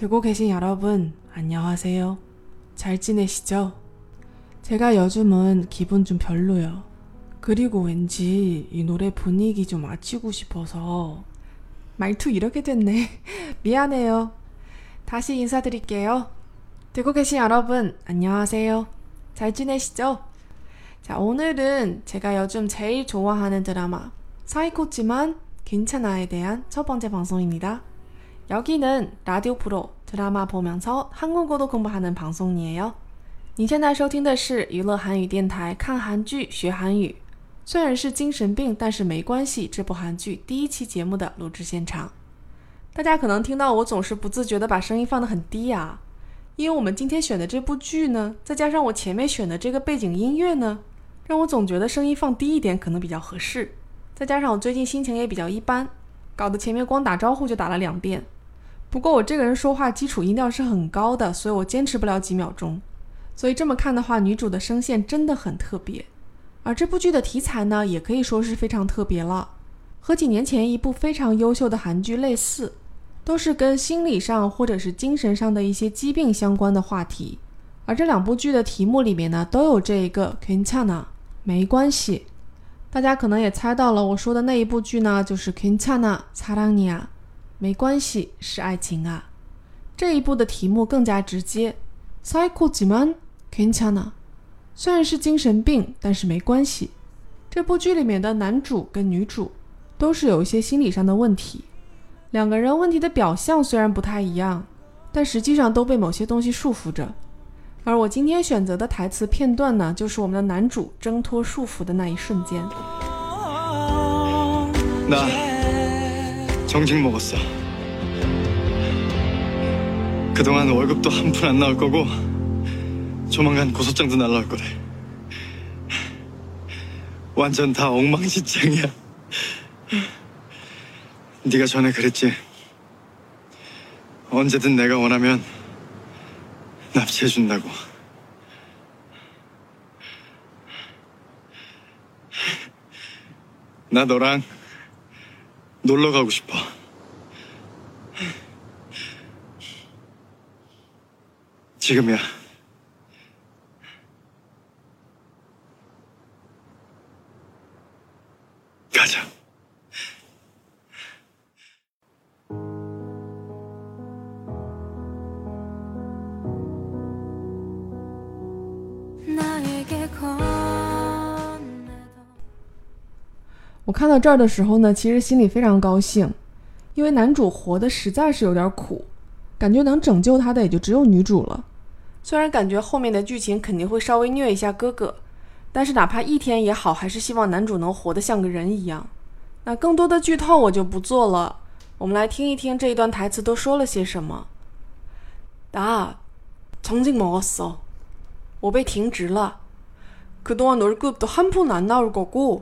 듣고 계신 여러분, 안녕하세요. 잘 지내시죠? 제가 요즘은 기분 좀 별로요. 그리고 왠지 이 노래 분위기 좀 맞추고 싶어서 말투 이렇게 됐네. 미안해요. 다시 인사드릴게요. 듣고 계신 여러분, 안녕하세요. 잘 지내시죠? 자, 오늘은 제가 요즘 제일 좋아하는 드라마 사이코지만 괜찮아에 대한 첫 번째 방송입니다. 여기는 라디오 프로 드라마 보면서 한국어도 공부하는 방송이에요. 你现在收听的是娱乐韩语电台，看韩剧学韩语。虽然是精神病，但是没关系。这部韩剧第一期节目的录制现场，大家可能听到我总是不自觉的把声音放得很低啊，因为我们今天选的这部剧呢，再加上我前面选的这个背景音乐呢，让我总觉得声音放低一点可能比较合适。再加上我最近心情也比较一般，搞得前面光打招呼就打了两遍。 不过我这个人说话基础音调是很高的，所以我坚持不了几秒钟。所以这么看的话，女主的声线真的很特别。而这部剧的题材呢，也可以说是非常特别了，和几年前一部非常优秀的韩剧类似，都是跟心理上或者是精神上的一些疾病相关的话题。而这两部剧的题目里面呢，都有这一个 “Kintana”，没关系。大家可能也猜到了，我说的那一部剧呢，就是 “Kintana Taragna。没关系，是爱情啊。这一部的题目更加直接，psychojiman kenchana。虽然是精神病，但是没关系。这部剧里面的男主跟女主都是有一些心理上的问题，两个人问题的表象虽然不太一样，但实际上都被某些东西束缚着。而我今天选择的台词片段呢，就是我们的男主挣脱束缚的那一瞬间。那。 정직 먹었어. 그동안 월급도 한 푼 안 나올 거고 조만간 고소장도 날라올 거래. 완전 다 엉망진창이야. 네가 전에 그랬지. 언제든 내가 원하면 납치해준다고. 나 너랑 놀러 가고 싶어. 지금이야. 가자. 看到这儿的时候呢，其实心里非常高兴，因为男主活的实在是有点苦，感觉能拯救他的也就只有女主了。虽然感觉后面的剧情肯定会稍微虐一下哥哥，但是哪怕一天也好，还是希望男主能活得像个人一样。那更多的剧透我就不做了，我们来听一听这一段台词都说了些什么。나정직먹었 어， 我被停职了。그동안월급도한푼안나올거고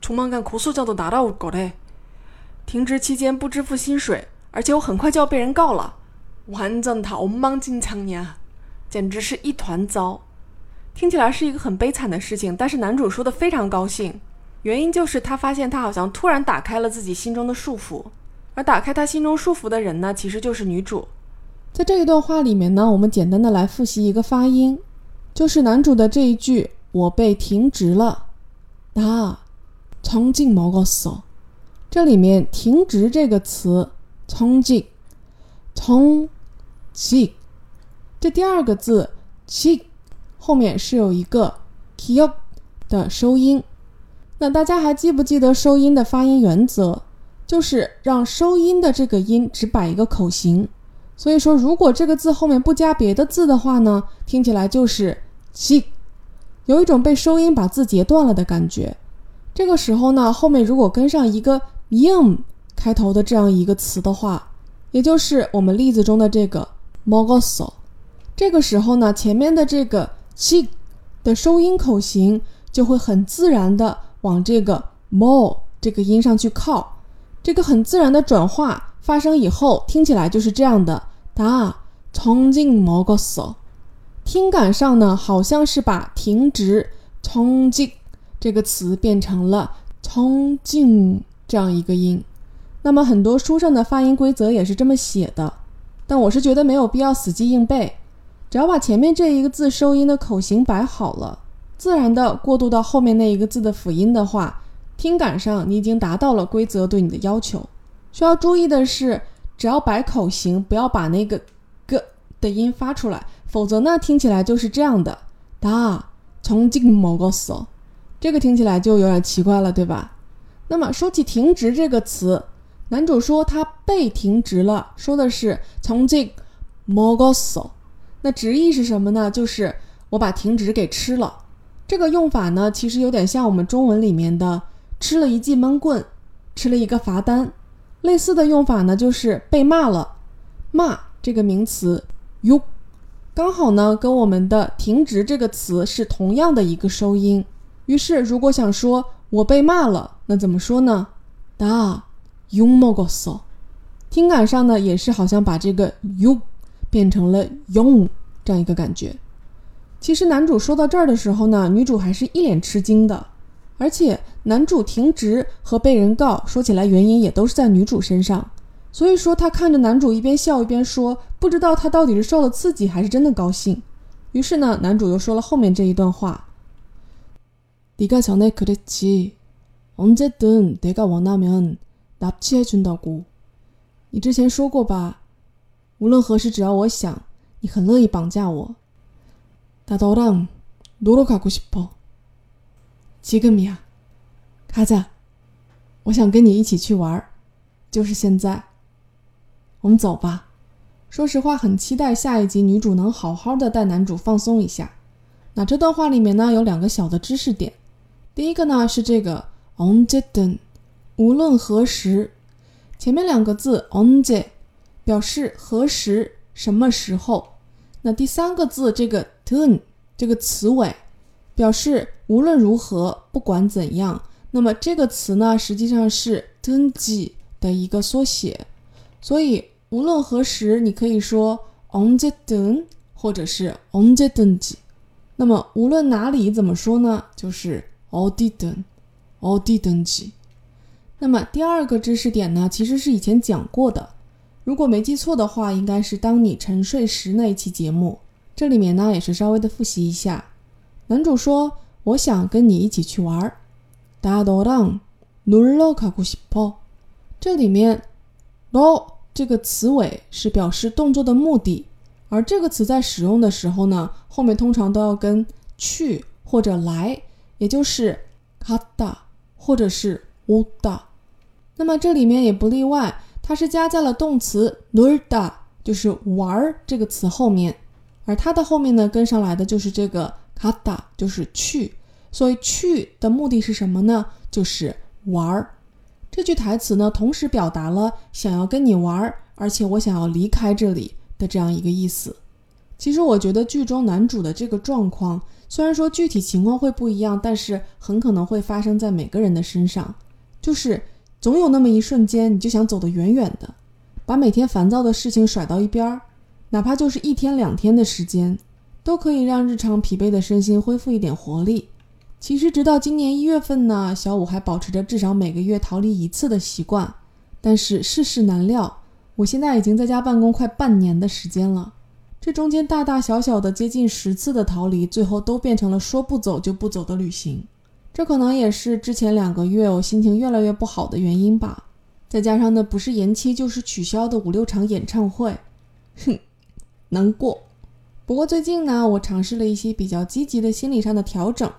조만간 고소장도 날아올 거래. 停职期间不支付薪水，而且有很快就要被人告了，完整他엉망진창이야简直是一团糟。听起来是一个很悲惨的事情，但是男主说的非常高兴，原因就是他发现他好像突然打开了自己心中的束缚，而打开他心中束缚的人呢，其实就是女主。在这一段话里面呢，我们简单的来复习一个发音，就是男主的这一句“我被停职了”，다 冲进某个所，这里面停止这个词，冲进，冲进，这第二个字，进，后面是有一个 kyo 的收音。那大家还记不记得收音的发音原则？就是让收音的这个音只摆一个口型，所以说如果这个字后面不加别的字的话呢，听起来就是气，有一种被收音把字截断了的感觉。这个时候呢，后面如果跟上一个 im 开头的这样一个词的话，也就是我们例子中的这个 mogoso，这个时候呢，前面的这个 c 的收音口型就会很自然的往这个 mo 这个音上去靠，这个很自然的转化发生以后，听起来就是这样的哒，从进 mogoso，听感上呢，好像是把停止冲击。这个词变成了“冲进”这样一个音，那么很多书上的发音规则也是这么写的。但我是觉得没有必要死记硬背，只要把前面这一个字收音的口型摆好了，自然的过渡到后面那一个字的辅音的话，听感上你已经达到了规则对你的要求。需要注意的是，只要摆口型，不要把那个“个”的音发出来，否则呢，听起来就是这样的。哒，从进某个手，这个听起来就有点奇怪了，对吧？那么说起“停职”这个词，男主说他被停职了，说的是从进某个手。那直译是什么呢？就是我把停职给吃了。这个用法呢，其实有点像我们中文里面的吃了一记闷棍，吃了一个罚单。类似的用法呢，就是被骂了。骂这个名词哟，刚好呢跟我们的停职这个词是同样的一个收音。于是，如果想说我被骂了，那怎么说呢？다욕먹었 어。 听感上呢，也是好像把这个요变成了용这样一个感觉。其实男主说到这儿的时候呢，女主还是一脸吃惊的。而且男主停职和被人告，说起来原因也都是在女主身上。所以说他看着男主一边笑一边说，不知道他到底是受了刺激还是真的高兴。于是呢，男主又说了后面这一段话： 네가전에그랬지언제든내가원하면납치해준다 고。 你之前说过吧，无论何时只要我想，你很乐意绑架我。나너랑놀러가고싶 어。 吉格米亚，卡子，我想跟你一起去玩，就是现在。我们走吧。说实话，很期待下一集女主能好好的带男主放松一下。那这段话里面呢，有两个小的知识点。 第一个呢是这个 on j den，无论何时，前面两个字 on j 表示何时、什么时候。那第三个字这个 den 这个词尾。表示无论如何，不管怎样，那么这个词呢，实际上是登记的一个缩写，所以无论何时，你可以说 on the den，或者是 on the 登记。那么无论哪里怎么说呢，就是 all the den，all the 登记。那么第二个知识点呢，其实是以前讲过的，如果没记错的话，应该是当你沉睡时那一期节目，这里面呢也是稍微的复习一下。男主说：“我想跟你一起去玩。”다도랑놀러가고싶 어。 这里面러这个词尾是表示动作的目的，而这个词在使用的时候呢，后面通常都要跟去或者来， 也就是 kata 或者是 uda，那么这里面也不例外，它是加在了动词 nurda，就是玩儿这个词后面，而它的后面呢，跟上来的就是这个 kata，就是去。所以去的目的是什么呢？就是玩儿。这句台词呢，同时表达了想要跟你玩儿，而且我想要离开这里的这样一个意思。其实我觉得剧中男主的这个状况，虽然说具体情况会不一样，但是很可能会发生在每个人的身上。就是总有那么一瞬间，你就想走得远远的，把每天烦躁的事情甩到一边儿，哪怕就是一天两天的时间。都可以让日常疲惫的身心恢复一点活力。其实，直到今年一月份呢，小五还保持着至少每个月逃离一次的习惯。但是世事难料，我现在已经在家办公快半年的时间了。这中间大大小小的接近十次的逃离，最后都变成了说不走就不走的旅行。这可能也是之前两个月我心情越来越不好的原因吧。再加上那不是延期就是取消的五六场演唱会，哼，难过。不过最近呢，我尝试了一些比较积极的心理上的调整，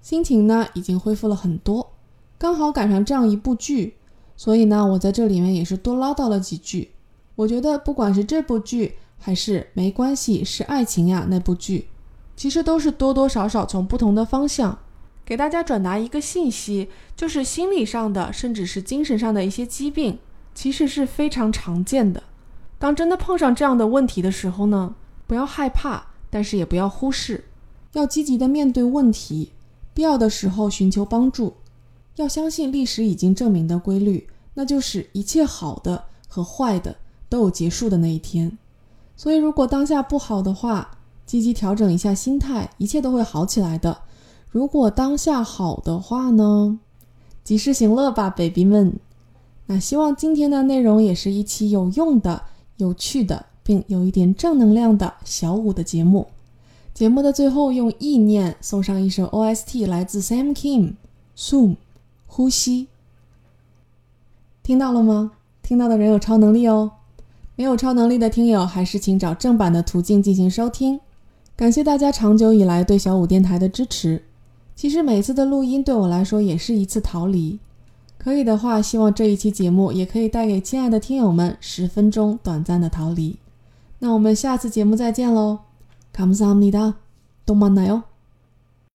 心情呢已经恢复了很多。刚好赶上这样一部剧，所以呢，我在这里面也是多唠叨了几句。我觉得不管是这部剧还是没关系是爱情呀那部剧，其实都是多多少少从不同的方向给大家转达一个信息，就是心理上的甚至是精神上的一些疾病，其实是非常常见的。当真的碰上这样的问题的时候呢？不要害怕，但是也不要忽视，要积极的面对问题，必要的时候寻求帮助。要相信历史已经证明的规律，那就是一切好的和坏的都有结束的那一天。所以，如果当下不好的话，积极调整一下心态，一切都会好起来的。如果当下好的话呢，及时行乐吧，baby 们。那希望今天的内容也是一期有用的、有趣的。并有一点正能量的小五的节目。节目的最后，用意念送上一首 OST，来自 Sam Kim，Zoom，呼吸。听到了吗？听到的人有超能力哦。没有超能力的听友，还是请找正版的途径进行收听。感谢大家长久以来对小五电台的支持。其实每次的录音对我来说也是一次逃离。可以的话，希望这一期节目也可以带给亲爱的听友们十分钟短暂的逃离。那我们下次节目再见喽，감사합니 다， 또만나 요。